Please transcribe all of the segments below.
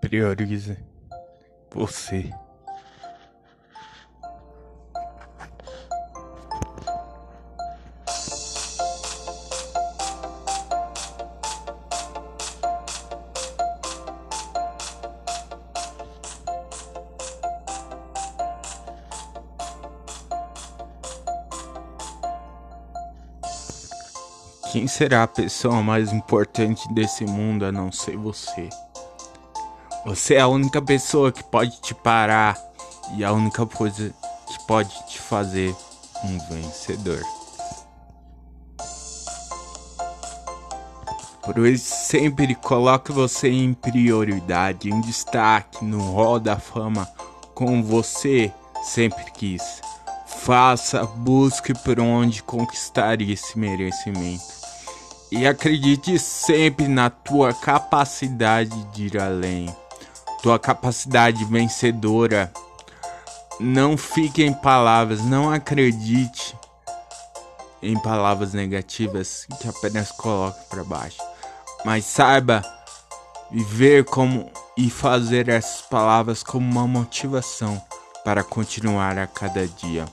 Priorize você. Quem será a pessoa mais importante desse mundo a não ser você? Você é a única pessoa que pode te parar e a única coisa que pode te fazer um vencedor. Por isso, sempre coloque você em prioridade, em destaque, no hall da fama, como você sempre quis. Faça, busque por onde conquistar esse merecimento e acredite sempre na tua capacidade de ir além, tua capacidade vencedora. Não fique em palavras, não acredite em palavras negativas que apenas coloque para baixo, mas saiba viver como e fazer essas palavras como uma motivação para continuar a cada dia,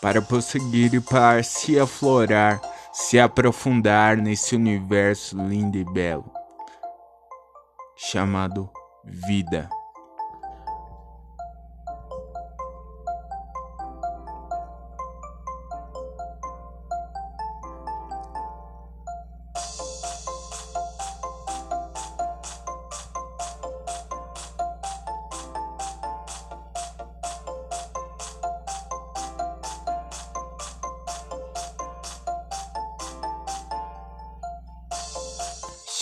para prosseguir e para se aflorar se aprofundar nesse universo lindo e belo chamado vida.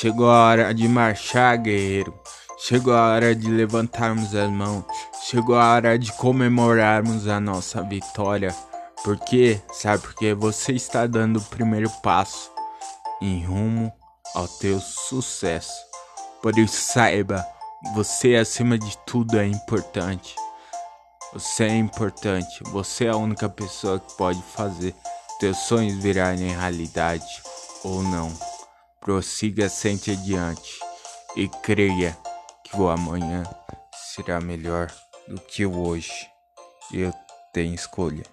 Chegou a hora de marchar, guerreiro. Chegou a hora de levantarmos as mãos. Chegou a hora de comemorarmos a nossa vitória. Porque, sabe porque você está dando o primeiro passo em rumo ao teu sucesso. Por isso saiba, você acima de tudo é importante. Você é importante. Você é a única pessoa que pode fazer teus sonhos virarem realidade ou não. Prossiga sempre adiante e creia que o amanhã será melhor do que o hoje. Eu tenho escolha.